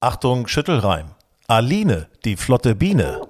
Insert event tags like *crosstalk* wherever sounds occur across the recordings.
Achtung, Schüttelreim. Aline, die flotte Biene.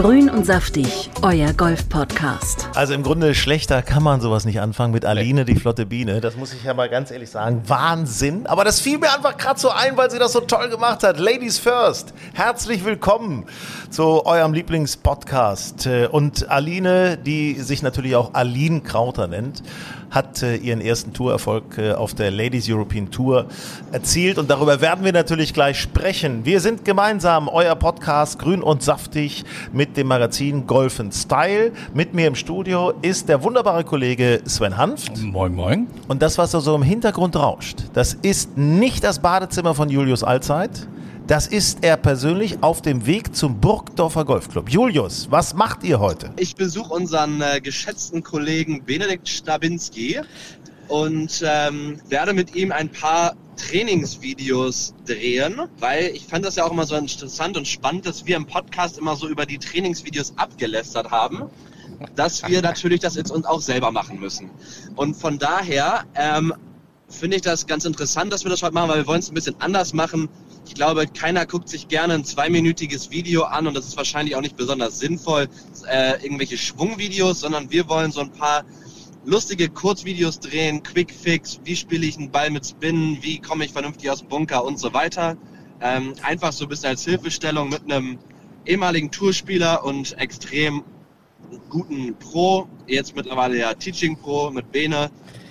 Grün und saftig, euer Golf-Podcast. Also im Grunde schlechter kann man sowas nicht anfangen mit Aline, die flotte Biene. Das muss ich ja mal ganz ehrlich sagen. Wahnsinn. Aber das fiel mir einfach gerade so ein, weil sie das so toll gemacht hat. Ladies first. Herzlich willkommen zu eurem Lieblingspodcast. Und Aline, die sich natürlich auch Aline Krauter nennt, hat äh, ihren ersten Tourerfolg äh, auf der Ladies European Tour erzielt und darüber werden wir natürlich gleich sprechen. Wir sind gemeinsam euer Podcast Grün und Saftig mit dem Magazin Golf and Style. Mit mir im Studio ist der wunderbare Kollege Sven Hanft. Moin, moin. Und das, was da so im Hintergrund rauscht, das ist nicht das Badezimmer von Julius Allzeit. Das ist er persönlich auf dem Weg zum Burgdorfer Golfclub. Julius, was macht ihr heute? Ich besuche unseren äh, geschätzten Kollegen Benedikt Stabinski und ähm, werde mit ihm ein paar Trainingsvideos drehen, weil ich fand das ja auch immer so interessant und spannend, dass wir im Podcast immer so über die Trainingsvideos abgelästert haben, dass wir *laughs* natürlich das jetzt uns auch selber machen müssen. Und von daher ähm, finde ich das ganz interessant, dass wir das heute machen, weil wir wollen es ein bisschen anders machen. Ich glaube, keiner guckt sich gerne ein zweiminütiges Video an und das ist wahrscheinlich auch nicht besonders sinnvoll, äh, irgendwelche Schwungvideos, sondern wir wollen so ein paar lustige Kurzvideos drehen, Quick Fix, wie spiele ich einen Ball mit Spinnen, wie komme ich vernünftig aus dem Bunker und so weiter. Ähm, einfach so ein bisschen als Hilfestellung mit einem ehemaligen Tourspieler und extrem guten Pro, jetzt mittlerweile ja Teaching Pro mit Bene.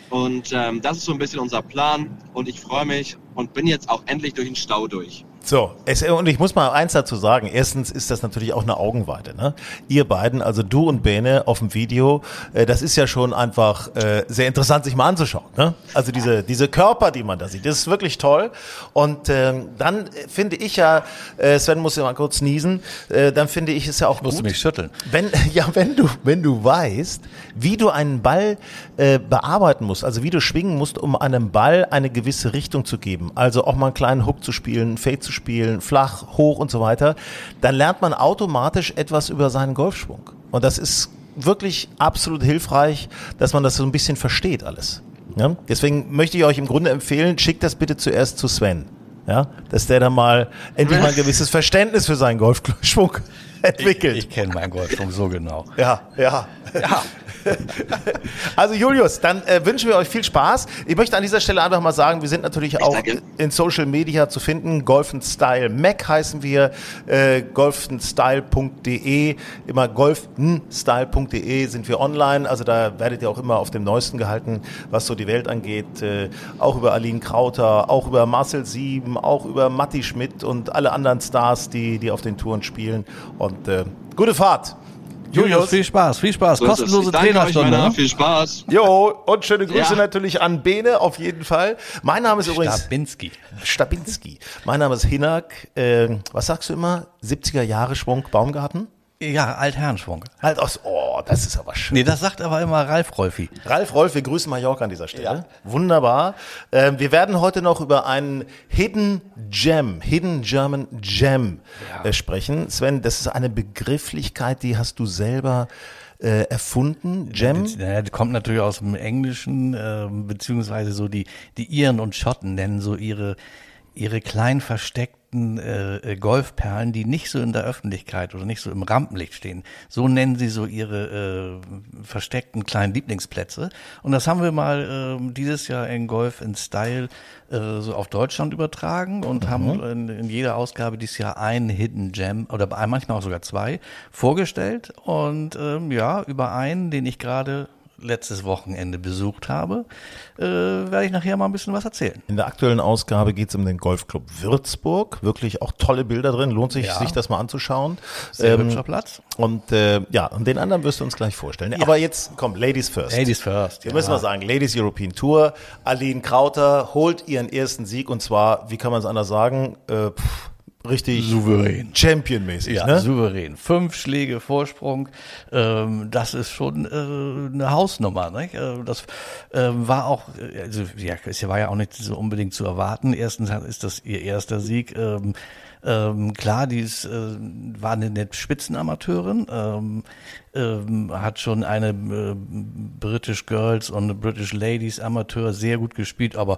Und ähm, das ist so ein bisschen unser Plan und ich freue mich und bin jetzt auch endlich durch den Stau durch. So, es, und ich muss mal eins dazu sagen. Erstens ist das natürlich auch eine Augenweite. Ne? Ihr beiden, also du und Bene auf dem Video, äh, das ist ja schon einfach äh, sehr interessant, sich mal anzuschauen. Ne? Also diese, diese Körper, die man da sieht, das ist wirklich toll. Und ähm, dann finde ich ja, äh, Sven muss ja mal kurz niesen, äh, dann finde ich es ja auch Musst gut, du mich schütteln. wenn, *laughs* ja, wenn du, wenn du weißt, wie du einen Ball äh, bearbeiten musst, also wie du schwingen musst, um einem Ball eine gewisse Richtung zu geben, also auch mal einen kleinen Hook zu spielen, Fade zu spielen, flach, hoch und so weiter, dann lernt man automatisch etwas über seinen Golfschwung. Und das ist wirklich absolut hilfreich, dass man das so ein bisschen versteht alles. Ja? Deswegen möchte ich euch im Grunde empfehlen, schickt das bitte zuerst zu Sven. Ja? Dass der dann mal endlich mal ein *laughs* gewisses Verständnis für seinen Golfschwung *laughs* entwickelt. Ich, ich kenne meinen Golfschwung so genau. Ja, ja. Ja. *laughs* Also Julius, dann äh, wünschen wir euch viel Spaß. Ich möchte an dieser Stelle einfach mal sagen, wir sind natürlich auch danke. in Social Media zu finden. Golf Style Mac heißen wir, äh, golfenstyle.de, immer golfenstyle.de sind wir online. Also da werdet ihr auch immer auf dem Neuesten gehalten, was so die Welt angeht. Äh, auch über Aline Krauter, auch über Marcel Sieben, auch über Matti Schmidt und alle anderen Stars, die, die auf den Touren spielen. Und äh, gute Fahrt. Julius, viel Spaß, viel Spaß. So. Kostenlose Trainerstunde. Ne? Viel Spaß. Jo, und schöne Grüße Ja. natürlich an Bene auf jeden Fall. Mein Name ist übrigens Stabinski. Stabinski. Mein Name ist Hinak. Äh, was sagst du immer? 70er Jahre Schwung Baumgarten? Ja, Altherrenschwung. Halt aus. Oh, das ist aber schön. Nee, das sagt aber immer Ralf Rolfi. Ralf Rolf, wir grüßen Mallorca an dieser Stelle. Wunderbar. Ähm, wir werden heute noch über einen Hidden Gem, Hidden German Gem äh, sprechen. Sven, das ist eine Begrifflichkeit, die hast du selber äh, erfunden. Gem? Naja, die kommt natürlich aus dem Englischen, ähm, beziehungsweise so die, die Iren und Schotten nennen so ihre, ihre klein versteckten äh, äh, Golfperlen, die nicht so in der Öffentlichkeit oder nicht so im Rampenlicht stehen. So nennen sie so ihre äh, versteckten kleinen Lieblingsplätze. Und das haben wir mal äh, dieses Jahr in Golf in Style äh, so auf Deutschland übertragen und haben in, in jeder Ausgabe dieses Jahr einen Hidden Gem oder bei- manchmal auch sogar zwei vorgestellt. Und ähm, ja, über einen, den ich gerade letztes Wochenende besucht habe, äh, werde ich nachher mal ein bisschen was erzählen. In der aktuellen Ausgabe geht es um den Golfclub Würzburg. Wirklich auch tolle Bilder drin. Lohnt sich, Ja. sich das mal anzuschauen. Sehr Ähm, hübscher Platz. Und äh, ja, und den anderen wirst du uns gleich vorstellen. Aber jetzt komm, Ladies first. Ladies first. Wir müssen mal sagen, Ladies European Tour. Aline Krauter holt ihren ersten Sieg und zwar, wie kann man es anders sagen, äh, pff, richtig Souverän. Championmäßig. Ja, ne? souverän. Fünf Schläge Vorsprung, ähm, das ist schon äh, eine Hausnummer. Nicht? Äh, das ähm, war auch, äh, also ja, es war ja auch nicht so unbedingt zu erwarten. Erstens ist das ihr erster Sieg. Ähm, ähm, klar, die ist, äh, war eine nette Spitzenamateurin, ähm, ähm, hat schon eine äh, British Girls und eine British Ladies Amateur sehr gut gespielt, aber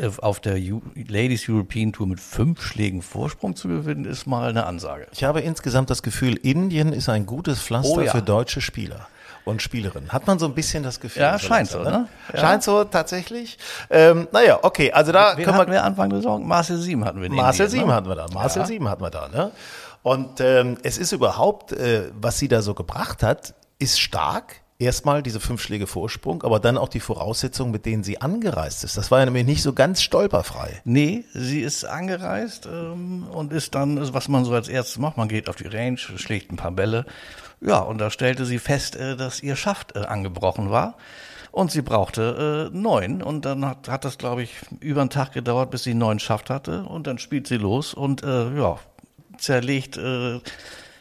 äh, auf der Eu Ladies European Tour mit fünf Schlägen Vorsprung zu gewinnen, ist mal eine Ansage. Ich habe insgesamt das Gefühl, Indien ist ein gutes Pflaster Oh ja. für deutsche Spieler. Und Spielerinnen. Hat man so ein bisschen das Gefühl? Ja, scheint so, langsam, ne? Ja. Scheint so, tatsächlich. Ähm, naja, okay, also da Wen können wir wir Anfang der Saison? Marcel Sieben hatten wir Marcel Indien, Sieben ne? hatten wir da. Marcel Ja. Sieben hatten wir da, ne? Und ähm, es ist überhaupt, äh, was sie da so gebracht hat, ist stark. Erstmal diese fünf Schläge Vorsprung, aber dann auch die Voraussetzungen, mit denen sie angereist ist. Das war ja nämlich nicht so ganz stolperfrei. Nee, sie ist angereist ähm, und ist dann, was man so als erstes macht, man geht auf die Range, schlägt ein paar Bälle. Ja, und da stellte sie fest, äh, dass ihr Schaft äh, angebrochen war. Und sie brauchte äh, neun. Und dann hat, hat das, glaube ich, über einen Tag gedauert, bis sie neuen Schaft hatte. Und dann spielt sie los und äh, ja, zerlegt äh,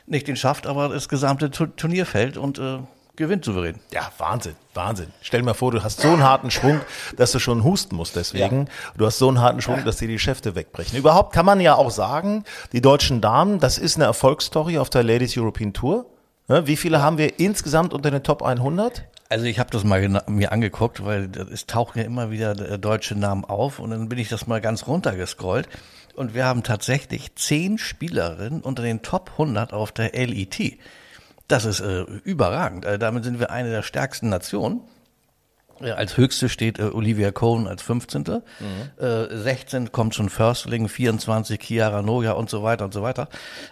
nicht den Schaft, aber das gesamte Tu- Turnierfeld und äh, gewinnt souverän. Ja, Wahnsinn, Wahnsinn. Stell dir mal vor, du hast so einen harten Schwung, dass du schon husten musst deswegen. Du hast so einen harten Schwung, dass dir die Schäfte wegbrechen. Überhaupt kann man ja auch sagen, die deutschen Damen, das ist eine Erfolgsstory auf der Ladies European Tour. Ne, Wie viele haben wir insgesamt unter den Top 100? Also ich habe das mal mir angeguckt, weil es tauchen ja immer wieder äh, deutsche Namen auf und dann bin ich das mal ganz runtergescrollt und wir haben tatsächlich zehn Spielerinnen unter den Top 100 auf der LET. Das ist äh, überragend. Äh, damit sind wir eine der stärksten Nationen. Äh, Als höchste steht äh, Olivia Cohn als 15. Äh, 16 kommt schon Förstling, 24 Chiara Noja und so weiter und so weiter.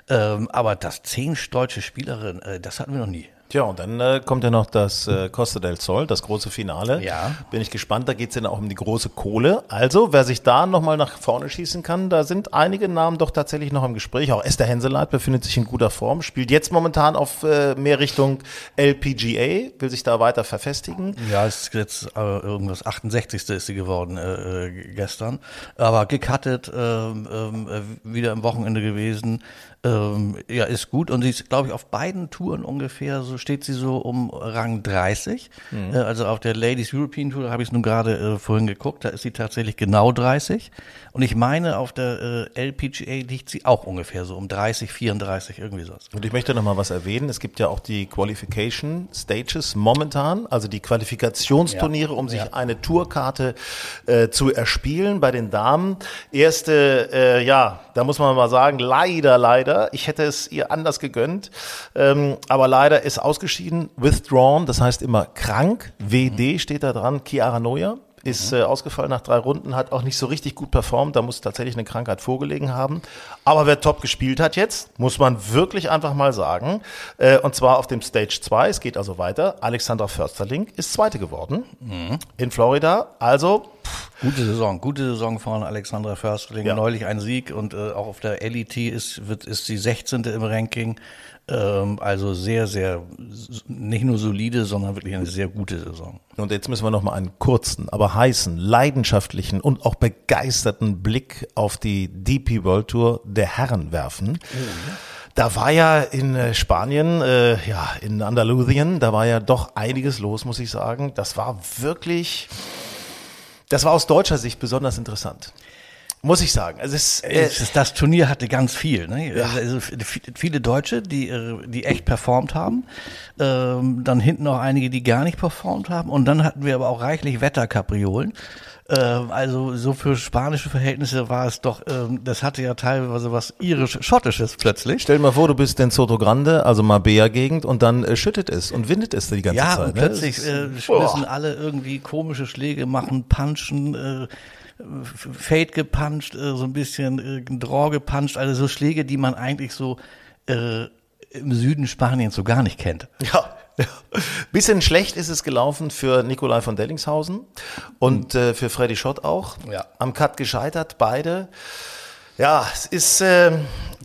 Ähm, aber das zehn deutsche Spielerinnen, äh, das hatten wir noch nie. Tja, und dann äh, kommt ja noch das äh, Costa del Sol, das große Finale. Ja. Bin ich gespannt, da geht's dann auch um die große Kohle. Also, wer sich da nochmal nach vorne schießen kann, da sind einige Namen doch tatsächlich noch im Gespräch. Auch Esther Henseleit befindet sich in guter Form, spielt jetzt momentan auf äh, mehr Richtung LPGA, will sich da weiter verfestigen. Ja, es ist jetzt äh, irgendwas 68. ist sie geworden äh, äh, gestern. Aber gecuttet, ähm, ähm, äh, wieder am Wochenende gewesen. Ähm, ja, ist gut. Und sie ist, glaube ich, auf beiden Touren ungefähr, so steht sie so um Rang 30. Äh, also auf der Ladies European Tour, da habe ich es nun gerade äh, vorhin geguckt, da ist sie tatsächlich genau 30. Und ich meine, auf der äh, LPGA liegt sie auch ungefähr so um 30, 34, irgendwie sowas. Und ich möchte noch mal was erwähnen. Es gibt ja auch die Qualification Stages momentan, also die Qualifikationsturniere, um sich eine Tourkarte äh, zu erspielen bei den Damen. Erste, äh, ja, da muss man mal sagen, leider, leider. Ich hätte es ihr anders gegönnt, ähm, aber leider ist ausgeschieden, withdrawn, das heißt immer krank. WD steht da dran, Chiara Noja ist äh, ausgefallen nach drei Runden, hat auch nicht so richtig gut performt, da muss tatsächlich eine Krankheit vorgelegen haben. Aber wer top gespielt hat jetzt, muss man wirklich einfach mal sagen, äh, und zwar auf dem Stage 2, es geht also weiter, Alexandra Försterling ist Zweite geworden in Florida, also Gute Saison, gute Saison von Alexandra Förstling. Ja. Neulich ein Sieg und äh, auch auf der LET ist, wird, ist sie 16. im Ranking. Ähm, also sehr, sehr, nicht nur solide, sondern wirklich eine sehr gute Saison. Und jetzt müssen wir noch mal einen kurzen, aber heißen, leidenschaftlichen und auch begeisterten Blick auf die DP World Tour der Herren werfen. Da war ja in äh, Spanien, äh, ja, in Andalusien, da war ja doch einiges los, muss ich sagen. Das war wirklich, das war aus deutscher Sicht besonders interessant. Muss ich sagen. Also es, äh, das Turnier hatte ganz viel. Ne? Also f- viele Deutsche, die, äh, die echt performt haben. Ähm, dann hinten auch einige, die gar nicht performt haben. Und dann hatten wir aber auch reichlich Wetterkapriolen. Ähm, also so für spanische Verhältnisse war es doch, ähm, das hatte ja teilweise was irisch-schottisches plötzlich. Stell dir mal vor, du bist in Soto Grande, also Marbella-Gegend, und dann äh, schüttet es und windet es die ganze Ja, Zeit. und ne? plötzlich äh, müssen alle irgendwie komische Schläge machen, punchen, äh, Fade gepuncht, äh, so ein bisschen äh, Draw gepuncht, also so Schläge, die man eigentlich so äh, im Süden Spaniens so gar nicht kennt. Ja, *laughs* Bisschen schlecht ist es gelaufen für Nikolai von Dellingshausen und äh, für Freddy Schott auch. Ja. Am Cut gescheitert, beide. Ja, es ist. Äh,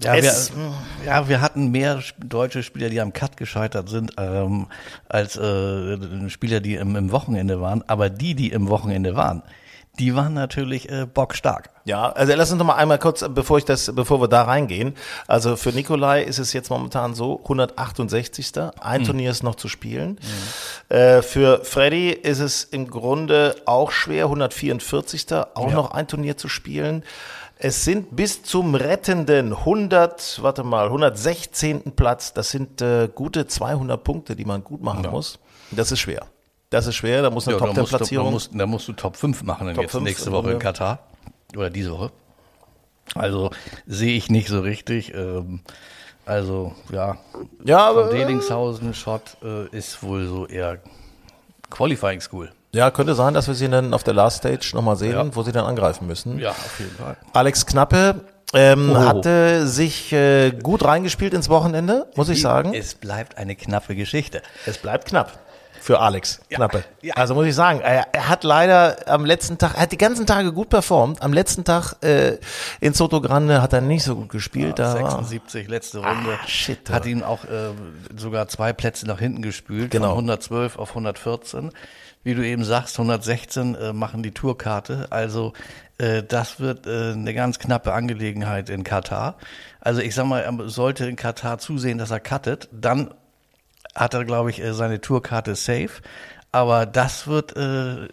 Ja, es, wir, ja, wir hatten mehr deutsche Spieler, die am Cut gescheitert sind, ähm, als äh, Spieler, die im, im Wochenende waren. Aber die, die im Wochenende waren, die waren natürlich äh, bockstark. Ja, also lass uns noch mal einmal kurz, bevor ich das, bevor wir da reingehen. Also für Nikolai ist es jetzt momentan so 168. Ein Turnier ist noch zu spielen. Äh, für Freddy ist es im Grunde auch schwer, 144. auch noch ein Turnier zu spielen. Es sind bis zum rettenden 100, warte mal, 116. Platz. Das sind äh, gute 200 Punkte, die man gut machen muss. Das ist schwer. Das ist schwer. Da muss eine da, musst du, da, Top-10-Platzierung. musst, da musst du Top 5 machen dann Top jetzt 5 nächste Woche in. Katar. Oder diese Woche. Also sehe ich nicht so richtig. Ähm, also ja, Ja, aber- von Delingshausen Shot äh, ist wohl so eher Qualifying School. Ja, könnte sein, dass wir sie dann auf der Last Stage nochmal sehen, Ja. wo sie dann angreifen müssen. Ja, auf jeden Fall. Alex Knappe ähm, Oh. hatte sich äh, gut reingespielt ins Wochenende, muss ich sagen. Es bleibt eine knappe Geschichte. Es bleibt knapp für Alex Knappe. ja. Also muss ich sagen, er, er hat leider am letzten Tag, er hat die ganzen Tage gut performt. Am letzten Tag äh, in Soto Grande hat er nicht so gut gespielt. da war, 76, letzte Runde. Ah, shit, hat ja. ihn auch äh, sogar zwei Plätze nach hinten gespült, Genau. von 112 auf 114. Wie du eben sagst, 116 äh, machen die Tourkarte. Also äh, das wird äh, eine ganz knappe Angelegenheit in Katar. Also ich sag mal, er sollte in Katar zusehen, dass er cuttet. Dann hat er, glaube ich, äh, seine Tourkarte safe. Aber das wird, äh,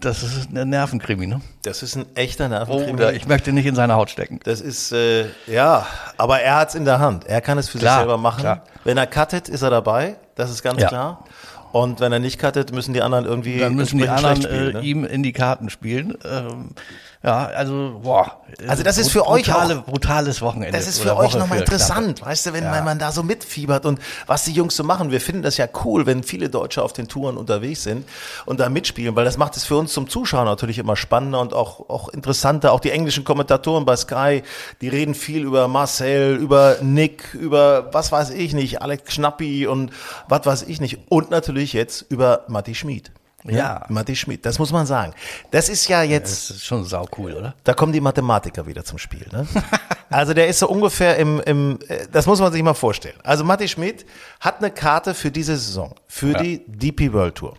das ist eine Nervenkrimi, ne? das ist ein echter Nervenkrimi. Oder ich möchte nicht in seine Haut stecken. Das ist, äh, ja, aber er hat's in der Hand. Er kann es für Klar, sich selber machen. klar. Wenn er cuttet, ist er dabei. Das ist ganz Ja. klar. Und wenn er nicht cuttet, müssen die anderen irgendwie Dann müssen die anderen spielen, äh, ne? ihm in die Karten spielen. Ähm, ja, also, boah. Also das ist für euch brutale, auch- brutales Wochenende. Das ist für euch nochmal interessant, Knappe. weißt du, wenn, Ja. man da so mitfiebert und was die Jungs so machen. Wir finden das ja cool, wenn viele Deutsche auf den Touren unterwegs sind und da mitspielen, weil das macht es für uns zum Zuschauer natürlich immer spannender und auch, auch interessanter. Auch die englischen Kommentatoren bei Sky, die reden viel über Marcel, über Nick, über was weiß ich nicht, Alex Schnappi und was weiß ich nicht. Und natürlich jetzt über Matti Schmid. Ja. Matti Schmid, das muss man sagen. Das ist ja jetzt Das ist schon sau cool, oder? da kommen die Mathematiker wieder zum Spiel. Ne? *laughs* Also der ist so ungefähr im, im, äh, das muss man sich mal vorstellen. Also Matti Schmidt hat eine Karte für diese Saison, für die DP World Tour.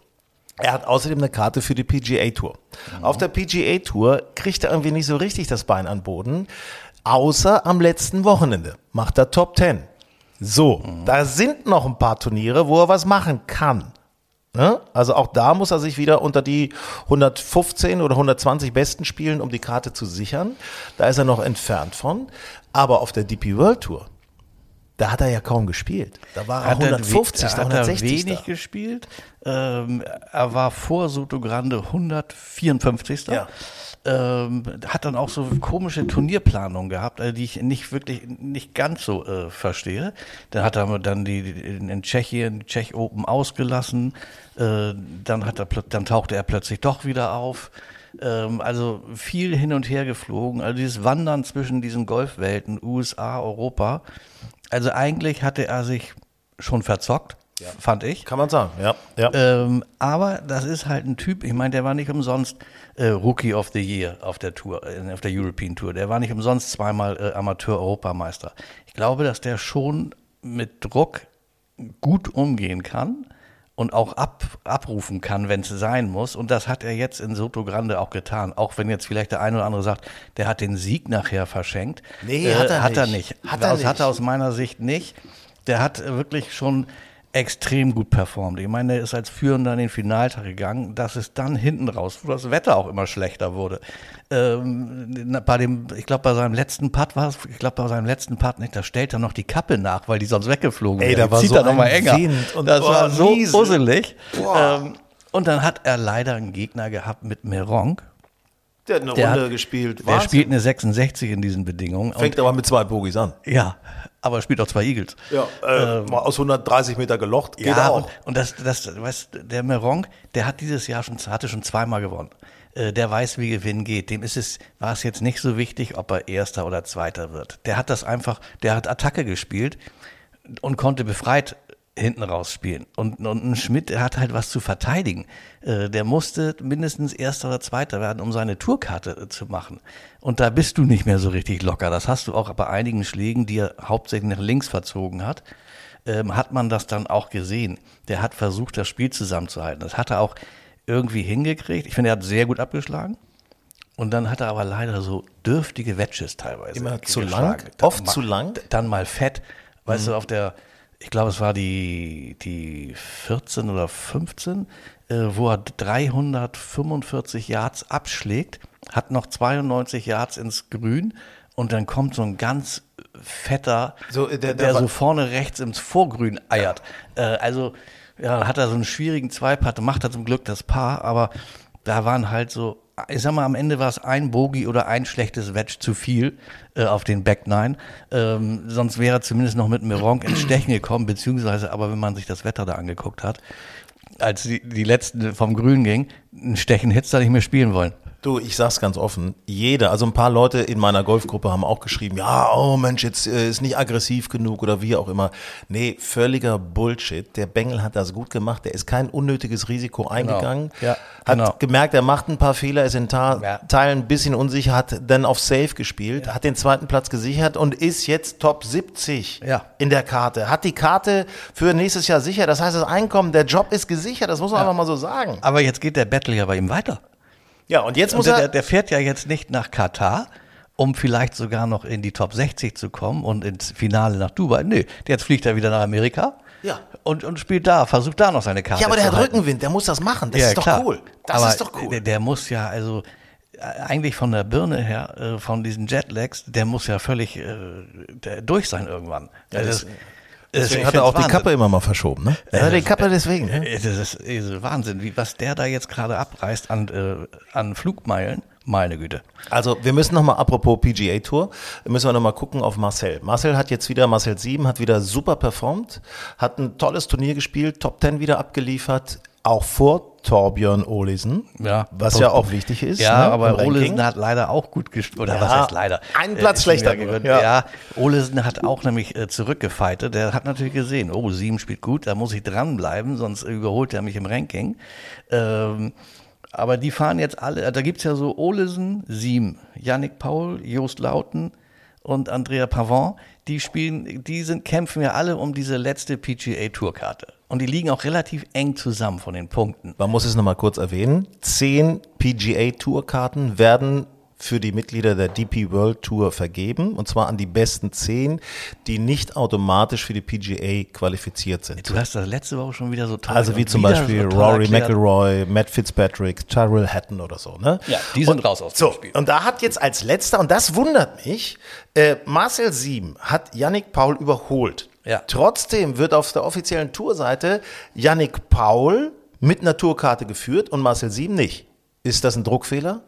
Er hat außerdem eine Karte für die PGA Tour. Auf der PGA Tour kriegt er irgendwie nicht so richtig das Bein an Boden, außer am letzten Wochenende macht er Top 10. So, da sind noch ein paar Turniere, wo er was machen kann. Ne? Also auch da muss er sich wieder unter die 115 oder 120 besten spielen, um die Karte zu sichern. Da ist er noch entfernt von. Aber auf der DP World Tour, da hat er ja kaum gespielt. Da war er Hat er 150. we- hat er 160. wenig gespielt. Ähm, er war vor Soto Grande 154. Ja. Ähm, hat dann auch so komische Turnierplanungen gehabt, äh, die ich nicht wirklich, nicht ganz so äh, verstehe. Dann hat er dann die, in, in Tschechien, die Czech Open ausgelassen. Äh, dann hat er, dann tauchte er plötzlich doch wieder auf. Ähm, also viel hin und her geflogen. Also dieses Wandern zwischen diesen Golfwelten, USA, Europa. Also eigentlich hatte er sich schon verzockt, fand ich. Kann man sagen, ja. ja. Ähm, aber das ist halt ein Typ, ich meine, der war nicht umsonst äh, Rookie of the Year auf der Tour, äh, auf der European Tour. Der war nicht umsonst zweimal äh, Amateur-Europameister. Ich glaube, dass der schon mit Druck gut umgehen kann und auch ab, abrufen kann, wenn es sein muss. Und das hat er jetzt in Soto Grande auch getan. Auch wenn jetzt vielleicht der eine oder andere sagt, der hat den Sieg nachher verschenkt. Äh, Nee, hat er hat er nicht. nicht. Hat er das hat er nicht. aus meiner Sicht nicht. Der hat äh, wirklich schon extrem gut performt. Ich meine, der ist als Führender in den Finaltag gegangen. Das ist dann hinten raus, wo das Wetter auch immer schlechter wurde. Ähm, bei dem, ich glaube, bei seinem letzten Putt war es, ich glaube, bei seinem letzten Putt, nicht, da stellt er noch die Kappe nach, weil die sonst weggeflogen Ey, wäre. da Die war zieht so er noch mal enger. Und- das boah, war so usselig. Boah. Ähm, und dann hat er leider einen Gegner gehabt mit Meronk. Der hat eine Der Runde hat- gespielt. Der Wahnsinn. spielt eine 66 in diesen Bedingungen. Fängt aber mit zwei Bogies an. ja, aber spielt auch zwei Eagles. Ja, äh, mal aus 130 Meter gelocht. Geht ja, auch. und, und das, das, weißt, der Meronk, der hat dieses Jahr schon, hatte schon zweimal gewonnen. Äh, Der weiß, wie Gewinn geht. Dem ist es, war es jetzt nicht so wichtig, ob er Erster oder Zweiter wird. Der hat das einfach, der hat Attacke gespielt und konnte befreit hinten raus spielen. Und, und ein Schmidt, der hat halt was zu verteidigen. Äh, der musste mindestens Erster oder Zweiter werden, um seine Tourkarte äh, zu machen. Und da bist du nicht mehr so richtig locker. Das hast du auch bei einigen Schlägen, die er hauptsächlich nach links verzogen hat, ähm, hat man das dann auch gesehen. Der hat versucht, das Spiel zusammenzuhalten. Das hat er auch irgendwie hingekriegt. Ich finde, er hat sehr gut abgeschlagen. Und dann hat er aber leider so dürftige Wedges teilweise. Immer zu lang? Oft zu lang? Dann mal fett. Weißt Mhm. du, auf der, ich glaube, es war die, die 14 oder 15, äh, wo er 345 Yards abschlägt, hat noch 92 Yards ins Grün und dann kommt so ein ganz fetter, So, äh, der- der, der so vorne rechts ins Vorgrün eiert. Äh, also, ja, hat er so einen schwierigen Zweipart, macht er zum Glück das Paar, aber da waren halt so, ich sag mal, am Ende war es ein Bogey oder ein schlechtes Wedge zu viel äh, auf den Back Nine. Ähm, sonst wäre er zumindest noch mit Meronk ins Stechen gekommen, beziehungsweise aber, wenn man sich das Wetter da angeguckt hat, als die, die letzten vom Grün ging, ein Stechen hättest du da nicht mehr spielen wollen. Du, ich sag's ganz offen, jeder, also ein paar Leute in meiner Golfgruppe haben auch geschrieben, ja, oh Mensch, jetzt äh, ist nicht aggressiv genug oder wie auch immer. Nee, völliger Bullshit. Der Bengel hat das gut gemacht, der ist kein unnötiges Risiko eingegangen. Ja, hat genau. gemerkt, er macht ein paar Fehler, ist in Ta Ja. Teilen ein bisschen unsicher, hat dann auf Safe gespielt, hat den zweiten Platz gesichert und ist jetzt Top 70 Ja. in der Karte. Hat die Karte für nächstes Jahr sicher. Das heißt, das Einkommen, der Job ist gesichert, das muss man einfach mal so sagen. Aber jetzt geht der Battle ja bei ihm weiter. Ja, und jetzt Und muss der, er. der, fährt ja jetzt nicht nach Katar, um vielleicht sogar noch in die Top 60 zu kommen und ins Finale nach Dubai. Nö, jetzt fliegt er wieder nach Amerika Ja. und, und spielt da, versucht da noch seine Karte Ja, aber der hat halten. Rückenwind, der muss das machen. Das Ja, ist doch klar. cool. Das aber ist doch cool. Der, der muss ja, also äh, eigentlich von der Birne her, äh, von diesen Jetlags, der muss ja völlig äh, durch sein irgendwann. Ja, Also das- das- Deswegen hat er auch find's die Wahnsinn. Kappe immer mal verschoben, ne? Ja, die Kappe deswegen. Ne? Äh, Das ist, ist Wahnsinn, wie, was der da jetzt gerade abreißt an, äh, an Flugmeilen. Meine Güte. Also wir müssen nochmal, apropos PGA Tour, müssen wir nochmal gucken auf Marcel. Marcel hat jetzt wieder, Marcel 7 hat wieder super performt, hat ein tolles Turnier gespielt, Top 10 wieder abgeliefert, auch vor Torbjörn Olesen, Ja. was ja auch wichtig ist. Ja, ne, aber. Olesen hat leider auch gut gespielt. Oder Ja, was heißt leider? einen Platz ist schlechter ja. Ja. Olesen hat auch nämlich äh, zurückgefeitet. Der hat natürlich gesehen, oh, sieben spielt gut, da muss ich dranbleiben, sonst überholt er mich im Ranking. Ähm, aber die fahren jetzt alle, da gibt's ja so Olesen, Siem, Yannick Paul, Jost Lauten und Andrea Pavon, die spielen, die sind, kämpfen ja alle um diese letzte PGA-Tourkarte. Und die liegen auch relativ eng zusammen von den Punkten. Man muss es nochmal kurz erwähnen. Zehn PGA-Tourkarten werden für die Mitglieder der DP World Tour vergeben. Und zwar an die besten zehn, die nicht automatisch für die PGA qualifiziert sind. Du hast das letzte Woche schon wieder so toll. Also wie zum Beispiel Rory. McIlroy, Matt Fitzpatrick, Tyrell Hatton oder so. Ne? Ja, die sind und, raus aus dem so, Spiel. Und da hat jetzt als letzter, und das wundert mich, äh, Marcel Sieben hat Yannick Paul überholt. Ja. Trotzdem wird auf der offiziellen Tourseite Yannick Paul mit einer Tourkarte geführt und Marcel Sieben nicht. Ist das ein Druckfehler?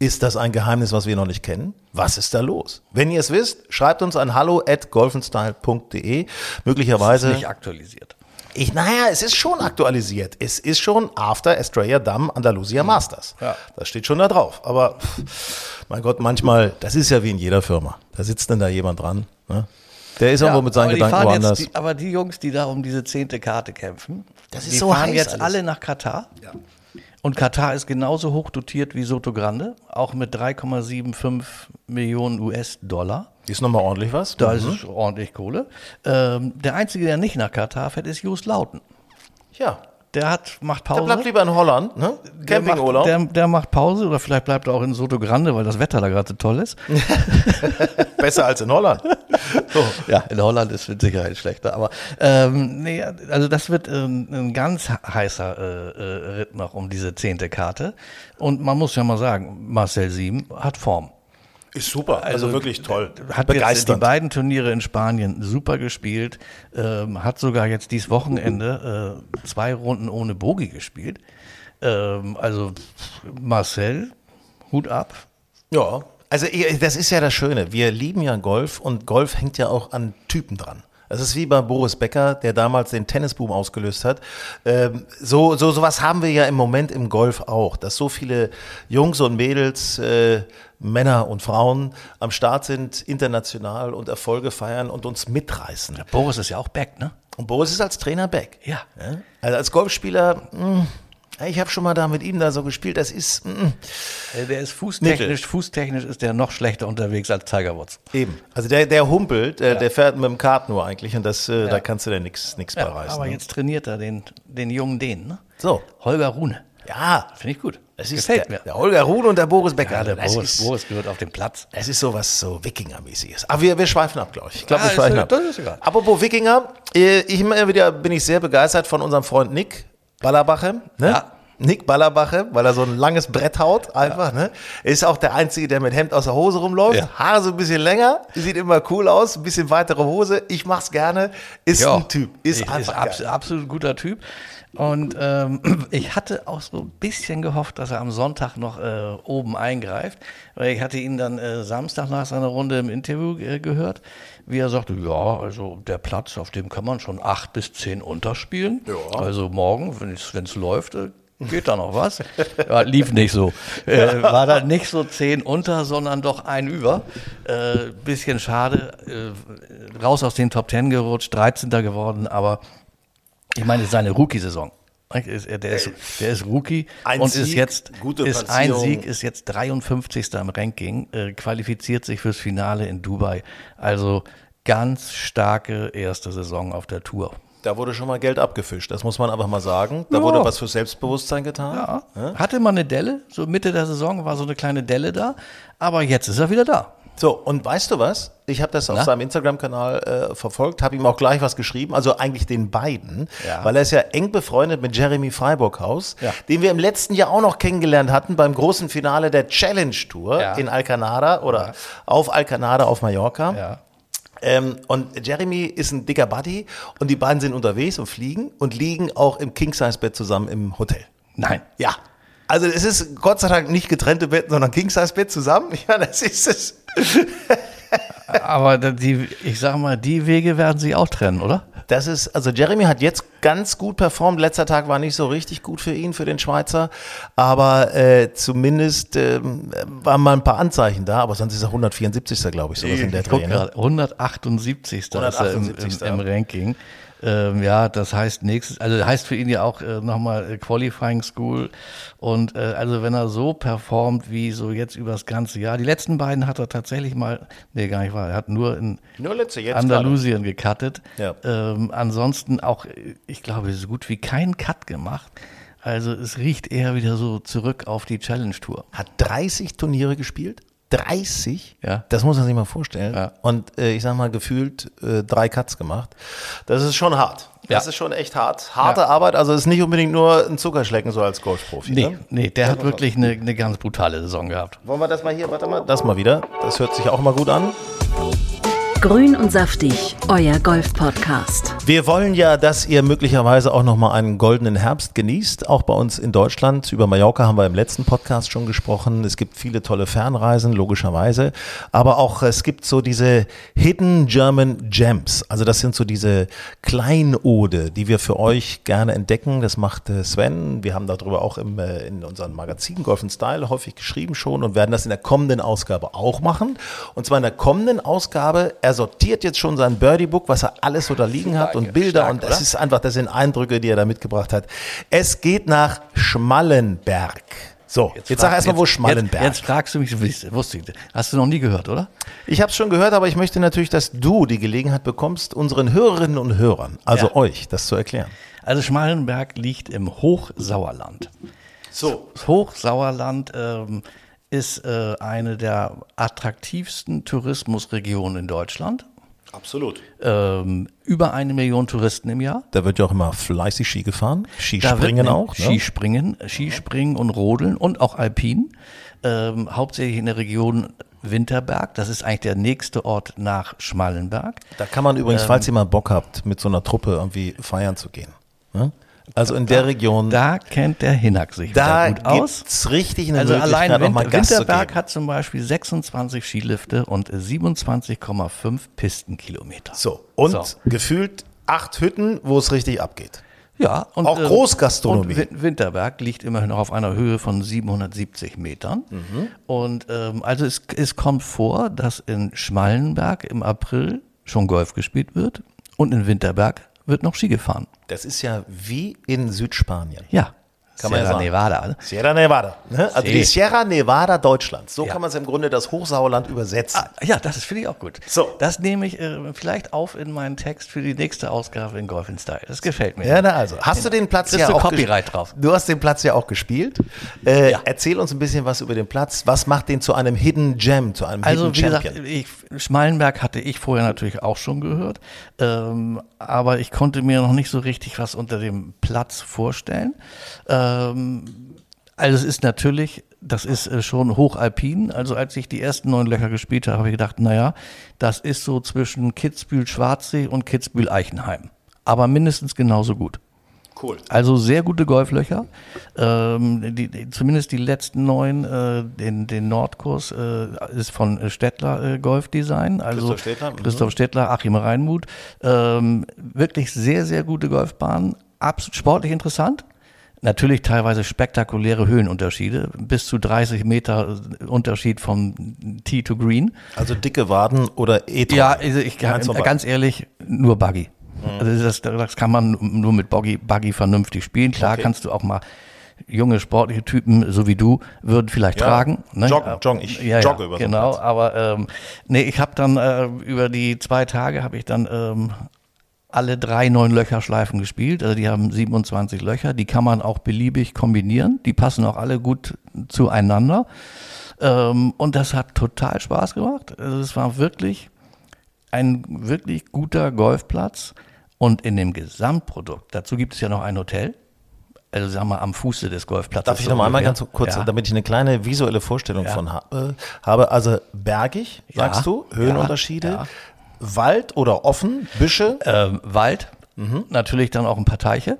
Ist das ein Geheimnis, was wir noch nicht kennen? Was ist da los? Wenn ihr es wisst, schreibt uns an hallo at golfenstyle.de. Möglicherweise. nicht aktualisiert. Ich, naja, es ist schon aktualisiert. Es ist schon After Estrella Damm Andalusia Masters. Ja. Das steht schon da drauf. Aber pff, mein Gott, manchmal, das ist ja wie in jeder Firma. Da sitzt dann da jemand dran. Ne? Der ist irgendwo mit seinen Gedanken woanders. Jetzt die, aber die Jungs, die da um diese zehnte Karte kämpfen, Das ist die so fahren heiß jetzt alles. alle nach Katar. Und Katar ist genauso hoch dotiert wie Soto Grande, auch mit 3,75 Millionen US-Dollar. ist nochmal ordentlich was. Da Mhm. ist ordentlich Kohle. Ähm, der Einzige, der nicht nach Katar fährt, ist Just Lauten. ja. Der hat, macht Der Pause. bleibt lieber in Holland, ne? Der macht, Campingurlaub. der, der macht Pause oder vielleicht bleibt er auch in Soto Grande, weil das Wetter da gerade so toll ist. *laughs* *laughs* Besser als in Holland. So. Ja, in Holland ist mit Sicherheit schlechter. Aber ähm, nee, also das wird ähm, ein ganz heißer äh, äh, Ritt noch um diese zehnte Karte. Und man muss ja mal sagen, Marcel Sieben hat Form. Ist super. Also, wirklich toll. Hat jetzt die beiden Turniere in Spanien super gespielt. Ähm, hat sogar jetzt dieses Wochenende äh, zwei Runden ohne Bogi gespielt. Ähm, also Marcel, Hut ab. Ja, also das ist ja das Schöne. Wir lieben ja Golf und Golf hängt ja auch an Typen dran. Das ist wie bei Boris Becker, der damals den Tennisboom ausgelöst hat. Ähm, so, so sowas haben wir ja im Moment im Golf auch, dass so viele Jungs und Mädels, äh, Männer und Frauen am Start sind, international und Erfolge feiern und uns mitreißen. Boris ist ja auch back, ne? Und Boris ist als Trainer back. Ja. Also als Golfspieler, mh, ich habe schon mal da mit ihm da so gespielt, das ist mh, Äh, Der ist fußtechnisch, fußtechnisch ist der noch schlechter unterwegs als Tiger Woods. eben. Also der, der humpelt, äh, der fährt mit dem Kart nur eigentlich und das, äh, da kannst du dir nichts nix bei Ja, reißen. aber ne? jetzt trainiert er den, den jungen den, ne? So, Holger Rune. Ja, Finde ich gut. das ist Gefällt der, mir. der Holger Ruhn und der Boris Becker. Ja, der das, Boris, ist, Boris gehört auf den Platz. das ist sowas so Wikinger-mäßiges. Aber wir, wir schweifen ab, glaube ich. Ich glaube, Ja, wir ist, schweifen äh, ab. das ist egal. Apropos Wikinger, äh, ich immer wieder bin ich sehr begeistert von unserem Freund Nick Ballerbache. Ne? Ja. Nick Ballerbache, weil er so ein langes Brett haut, einfach. Ne? Er ist auch der Einzige, der mit Hemd aus der Hose rumläuft. Ja. Haare so ein bisschen länger, sieht immer cool aus, ein bisschen weitere Hose. Ich mach's gerne. Ist Ja, ein Typ. Ist ich- einfach abs geil. absolut guter Typ. Und ähm, *clears throat* ich hatte auch so ein bisschen gehofft, dass er am Sonntag noch äh, oben eingreift, weil ich hatte ihn dann äh, Samstag nach seiner Runde im Interview äh, gehört, wie er sagte, ja, also der Platz, auf dem kann man schon acht bis zehn unterspielen. Also morgen, wenn es läuft, äh, geht da noch was. *laughs* Ja, lief nicht so. Äh, war da nicht so zehn unter, sondern doch ein über. Äh, bisschen schade. Äh, raus aus den Top Ten gerutscht, 13. geworden, aber ich meine, es ist seine Rookie-Saison. Der ist, der, ist, ist Rookie Ein und ist Sieg, jetzt gute ist ein. Sieg, ist jetzt 53. im Ranking, äh, qualifiziert sich fürs Finale in Dubai. Also ganz starke erste Saison auf der Tour. Da wurde schon mal Geld abgefischt, das muss man einfach mal sagen. Da Ja. wurde was für Selbstbewusstsein getan. Ja. Hatte mal eine Delle, so Mitte der Saison war so eine kleine Delle da, aber jetzt ist er wieder da. So, und weißt du was? Ich habe das auf Na? seinem Instagram-Kanal äh, verfolgt, habe ihm auch gleich was geschrieben, also eigentlich den beiden, Ja. weil er ist ja eng befreundet mit Jeremy Freiburghaus, Ja. den wir im letzten Jahr auch noch kennengelernt hatten beim großen Finale der Challenge Tour Ja. in Alcanada oder auf Alcanada auf Mallorca. Ähm, und Jeremy ist ein dicker Buddy und die beiden sind unterwegs und fliegen und liegen auch im King-Size-Bett zusammen im Hotel. Nein. Ja. Also es ist Gott sei Dank nicht getrennte Betten, sondern King-Size-Bett zusammen. *laughs* Ja, das ist es. Aber die, ich sag mal, die Wege werden sie auch trennen, oder? Das ist, also Jeremy hat jetzt ganz gut performt. Letzter Tag war nicht so richtig gut für ihn, für den Schweizer. Aber äh, zumindest ähm, waren mal ein paar Anzeichen da. Aber sonst ist er 174. glaube ich, sowas in der Dreh. Ne? gerade, 178. ist er im, 178. im, im Ranking. Ähm, ja, das heißt nächstes, also heißt für ihn ja auch äh, nochmal äh, Qualifying School. Und äh, also wenn er so performt wie so jetzt über das ganze Jahr, die letzten beiden hat er tatsächlich mal, nee, gar nicht wahr, er hat nur in Nur letzte, jetzt Andalusien gecuttet. Ja. Ähm, ansonsten auch, äh, ich glaube, so gut wie keinen Cut gemacht. Also es riecht eher wieder so zurück auf die Challenge Tour. Hat 30 Turniere gespielt. 30? Ja. Das muss man sich mal vorstellen. Ja. Und äh, ich sag mal, gefühlt äh, drei Cuts gemacht. Das ist schon hart. Das Ja. ist schon echt hart. Harte Ja. Arbeit, also ist nicht unbedingt nur ein Zuckerschlecken so als Golfprofi. Nee, Ne? nee, der hat wirklich eine, eine ganz brutale Saison gehabt. Wollen wir das mal hier, warte mal, das mal wieder. Das hört sich auch mal gut an. Grün und saftig, euer Golf-Podcast. Wir wollen ja, dass ihr möglicherweise auch nochmal einen goldenen Herbst genießt. Auch bei uns in Deutschland. Über Mallorca haben wir im letzten Podcast schon gesprochen. Es gibt viele tolle Fernreisen, logischerweise. Aber auch es gibt so diese Hidden German Gems. Also das sind so diese Kleinode, die wir für euch gerne entdecken. Das macht äh, Sven. Wir haben darüber auch im, äh, in unserem Magazin Golf Style häufig geschrieben schon und werden das in der kommenden Ausgabe auch machen. Und zwar in der kommenden Ausgabe, er sortiert jetzt schon sein Birdie-Book, was er alles so da liegen hat und Bilder stark, und das ist einfach, das sind Eindrücke, die er da mitgebracht hat. Es geht nach Schmallenberg. So, jetzt, sag frag- erstmal, wo jetzt- Schmallenberg. Jetzt, jetzt fragst du mich, wusste ich, hast du noch nie gehört, oder? Ich habe es schon gehört, aber ich möchte natürlich, dass du die Gelegenheit bekommst, unseren Hörerinnen und Hörern, also Ja. euch, das zu erklären. Also Schmalenberg liegt im Hochsauerland. So, Das Hochsauerland ähm, ist äh, eine der attraktivsten Tourismusregionen in Deutschland. absolut. Ähm, über eine Million Touristen im Jahr. Da wird ja auch immer fleißig Ski gefahren, Skispringen auch. Ne? Skispringen, Skispringen und Rodeln und auch Alpin. Ähm, hauptsächlich in der Region Winterberg. Das ist eigentlich der nächste Ort nach Schmallenberg. Da kann man übrigens, falls ihr mal Bock habt, mit so einer Truppe irgendwie feiern zu gehen. Ne? Also in der Region, Da kennt der Hinak sich da gut aus. gibt's richtig eine Also allein auch mal Winter, Gas zu Winterberg hat zum Beispiel 26 Skilifte und 27,5 Pistenkilometer. So, und So. gefühlt acht Hütten, wo es richtig abgeht. Ja, und, Auch Großgastronomie. Und Win- Winterberg liegt immerhin noch auf einer Höhe von 770 Metern. Mhm. Und ähm, also es, es kommt vor, dass in Schmallenberg im April schon Golf gespielt wird und in Winterberg wird noch Ski gefahren. Das ist ja wie in Südspanien. Ja. Kann man ja Sierra sagen. Nevada. ne? Sierra Nevada. Ne? Also die Sierra Nevada Deutschlands. So Ja. kann man es im Grunde das Hochsauerland übersetzen. Ah, ja, das finde ich auch gut. So. Das nehme ich äh, vielleicht auf in meinen Text für die nächste Ausgabe in Golf in Style. Das gefällt mir. Ja, na also. Hast du den Platz ja auch Copyright drauf. Du hast den Platz ja auch gespielt. Äh, Ja. Erzähl uns ein bisschen was über den Platz. Was macht den zu einem Hidden Gem, zu einem Also Hidden wie Champion? gesagt, ich, Schmalenberg hatte ich vorher natürlich auch schon gehört, ähm, aber ich konnte mir noch nicht so richtig was unter dem Platz vorstellen. Ähm, also es ist natürlich, das ist äh, schon hochalpin. Also als ich die ersten neun Löcher gespielt habe, habe ich gedacht, naja, das ist so zwischen Kitzbühel-Schwarzsee und Kitzbühel-Eichenheim. Aber mindestens genauso gut. cool. Also sehr gute Golflöcher. Ähm, die, die, zumindest die letzten neun, äh, den, den Nordkurs äh, ist von äh, Stettler äh, Golfdesign. Also Christoph Stettler, mhm. Christoph Stettler, Achim Reinmuth. Ähm, wirklich sehr, sehr gute Golfbahnen. Absolut sportlich interessant. Natürlich teilweise spektakuläre Höhenunterschiede. Bis zu 30 Meter Unterschied vom Tee to Green. Also dicke Waden oder e Ja, also ich ganz ehrlich, nur Buggy. Also das, das kann man nur mit Buggy, Buggy vernünftig spielen. Klar Okay. kannst du auch mal junge sportliche Typen, so wie du, würden vielleicht Ja, tragen. Ne? joggen, joggen. Ich ja, jogge ja, über so Genau, Platz. aber ähm, nee, ich habe dann äh, über die zwei Tage habe ich dann ähm, alle drei neun Löcherschleifen gespielt. Also die haben 27 Löcher. Die kann man auch beliebig kombinieren. Die passen auch alle gut zueinander. Ähm, und das hat total Spaß gemacht. Also es war wirklich ein wirklich guter Golfplatz. Und in dem Gesamtprodukt, dazu gibt es ja noch ein Hotel. Also sagen wir am Fuße des Golfplatzes. Darf ich noch mal einmal ganz kurz, Ja. damit ich eine kleine visuelle Vorstellung Ja. von äh, habe. Also bergig, Ja. sagst du, Höhenunterschiede, Ja. Wald oder offen, Büsche. ähm, Wald, Mhm. natürlich dann auch ein paar Teiche.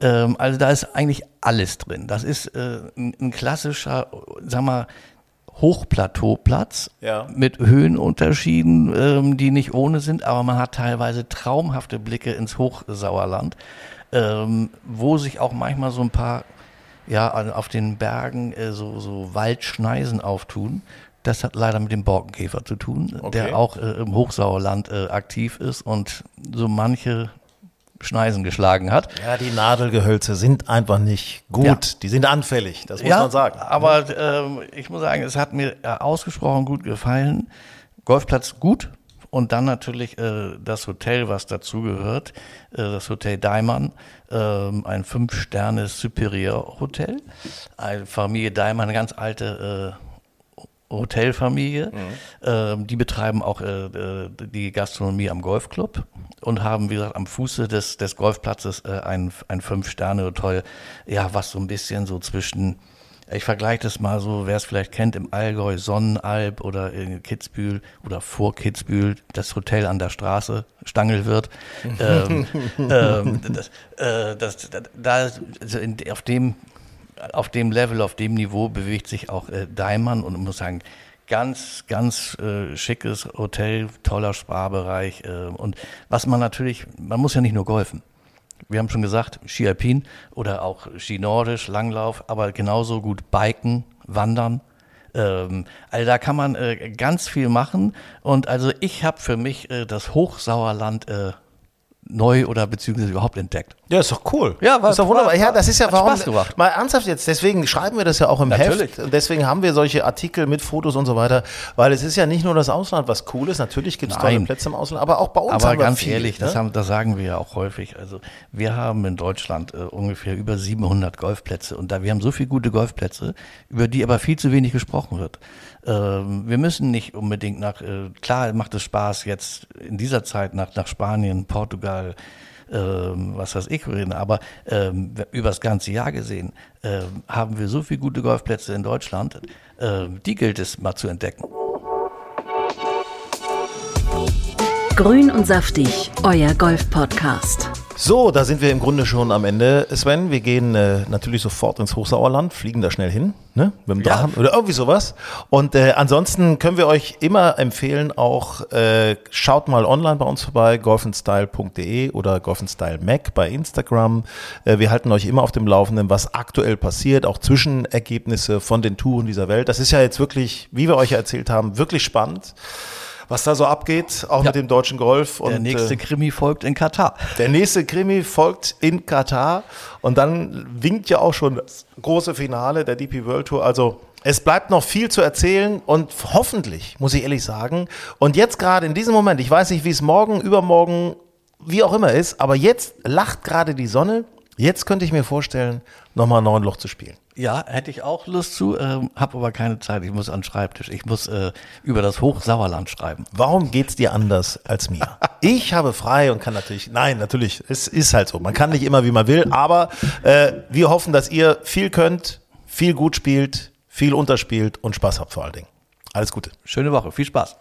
Ähm, also da ist eigentlich alles drin. Das ist äh, ein, ein klassischer, sag mal, Hochplateauplatz Ja. mit Höhenunterschieden, ähm, die nicht ohne sind, aber man hat teilweise traumhafte Blicke ins Hochsauerland, ähm, wo sich auch manchmal so ein paar, ja, auf den Bergen äh, so, so Waldschneisen auftun. Das hat leider mit dem Borkenkäfer zu tun, Okay. der auch äh, im Hochsauerland äh, aktiv ist und so manche Schneisen geschlagen hat. Ja, die Nadelgehölze sind einfach nicht gut. Ja. Die sind anfällig, das muss man sagen. Aber ähm, ich muss sagen, es hat mir äh, ausgesprochen gut gefallen. Golfplatz gut und dann natürlich äh, das Hotel, was dazugehört, äh, das Hotel Daimann, ähm, ein Fünf-Sterne Superior Hotel. Eine Familie Daimann, eine ganz alte äh, Hotelfamilie. Ähm, die betreiben auch äh, äh, die Gastronomie am Golfclub und haben, wie gesagt, am Fuße des, des Golfplatzes äh, ein, ein Fünf-Sterne-Hotel, ja, was so ein bisschen so zwischen, ich vergleiche das mal so, wer es vielleicht kennt, im Allgäu, Sonnenalb oder in Kitzbühel oder vor Kitzbühel, das Hotel an der Straße, Stangelwirt. *laughs* ähm, ähm, das, äh, das, da, also in, auf dem auf dem Level, auf dem Niveau bewegt sich auch äh, Daimann und muss sagen, ganz, ganz äh, schickes Hotel, toller Sparbereich äh, und was man natürlich, man muss ja nicht nur golfen. Wir haben schon gesagt, Ski Alpin oder auch Ski Nordisch, Langlauf, aber genauso gut Biken, Wandern. Ähm, also da kann man äh, ganz viel machen und also ich habe für mich äh, das Hochsauerland äh, neu oder beziehungsweise überhaupt entdeckt. Ja, ist doch cool. Ja, war- ist doch wunderbar. war- ja, das ist ja warum. Spaß gemacht. Mal ernsthaft jetzt, deswegen schreiben wir das ja auch im Natürlich. Heft. Und deswegen haben wir solche Artikel mit Fotos und so weiter, weil es ist ja nicht nur das Ausland, was cool ist. Natürlich gibt es tolle. Plätze im Ausland, aber auch bei uns Aber haben wir ganz viel, ehrlich, ne? das, haben, das sagen wir ja auch häufig. Also wir haben in Deutschland äh, ungefähr über 700 Golfplätze und da wir haben so viele gute Golfplätze, über die aber viel zu wenig gesprochen wird. Ähm, wir müssen nicht unbedingt nach, äh, klar macht es Spaß jetzt in dieser Zeit nach, nach Spanien, Portugal, ähm, was weiß ich, aber ähm, über das ganze Jahr gesehen ähm, haben wir so viele gute Golfplätze in Deutschland, die gilt es mal zu entdecken. Grün und saftig, euer Golf-Podcast. So, da sind wir im Grunde schon am Ende, Sven. Wir gehen äh, natürlich sofort ins Hochsauerland, fliegen da schnell hin, ne? Mit dem Ja. Drachen oder irgendwie sowas. Und äh, ansonsten können wir euch immer empfehlen, auch äh, schaut mal online bei uns vorbei, golfenstyle.de oder golfenstyle.mac bei Instagram. Äh, wir halten euch immer auf dem Laufenden, was aktuell passiert, auch Zwischenergebnisse von den Touren dieser Welt. Das ist ja jetzt wirklich, wie wir euch ja erzählt haben, wirklich spannend was da so abgeht, auch mit dem deutschen Golf. Der und, nächste äh, Krimi folgt in Katar. der nächste Krimi folgt in Katar und dann winkt ja auch schon das große Finale der DP World Tour. Also es bleibt noch viel zu erzählen und hoffentlich, muss ich ehrlich sagen. Und jetzt gerade in diesem Moment, ich weiß nicht, wie es morgen, übermorgen, wie auch immer ist, aber jetzt lacht gerade die Sonne. Jetzt könnte ich mir vorstellen, nochmal ein neuen Loch zu spielen. Ja, hätte ich auch Lust zu, ähm, habe aber keine Zeit. Ich muss an den Schreibtisch. Ich muss äh, über das Hochsauerland schreiben. Warum geht's dir anders als mir? *laughs* Ich habe frei und kann natürlich, nein, natürlich, es ist halt so. Man kann nicht immer, wie man will, aber äh, wir hoffen, dass ihr viel könnt, viel gut spielt, viel unterspielt und Spaß habt vor allen Dingen. Alles Gute. Schöne Woche. Viel Spaß.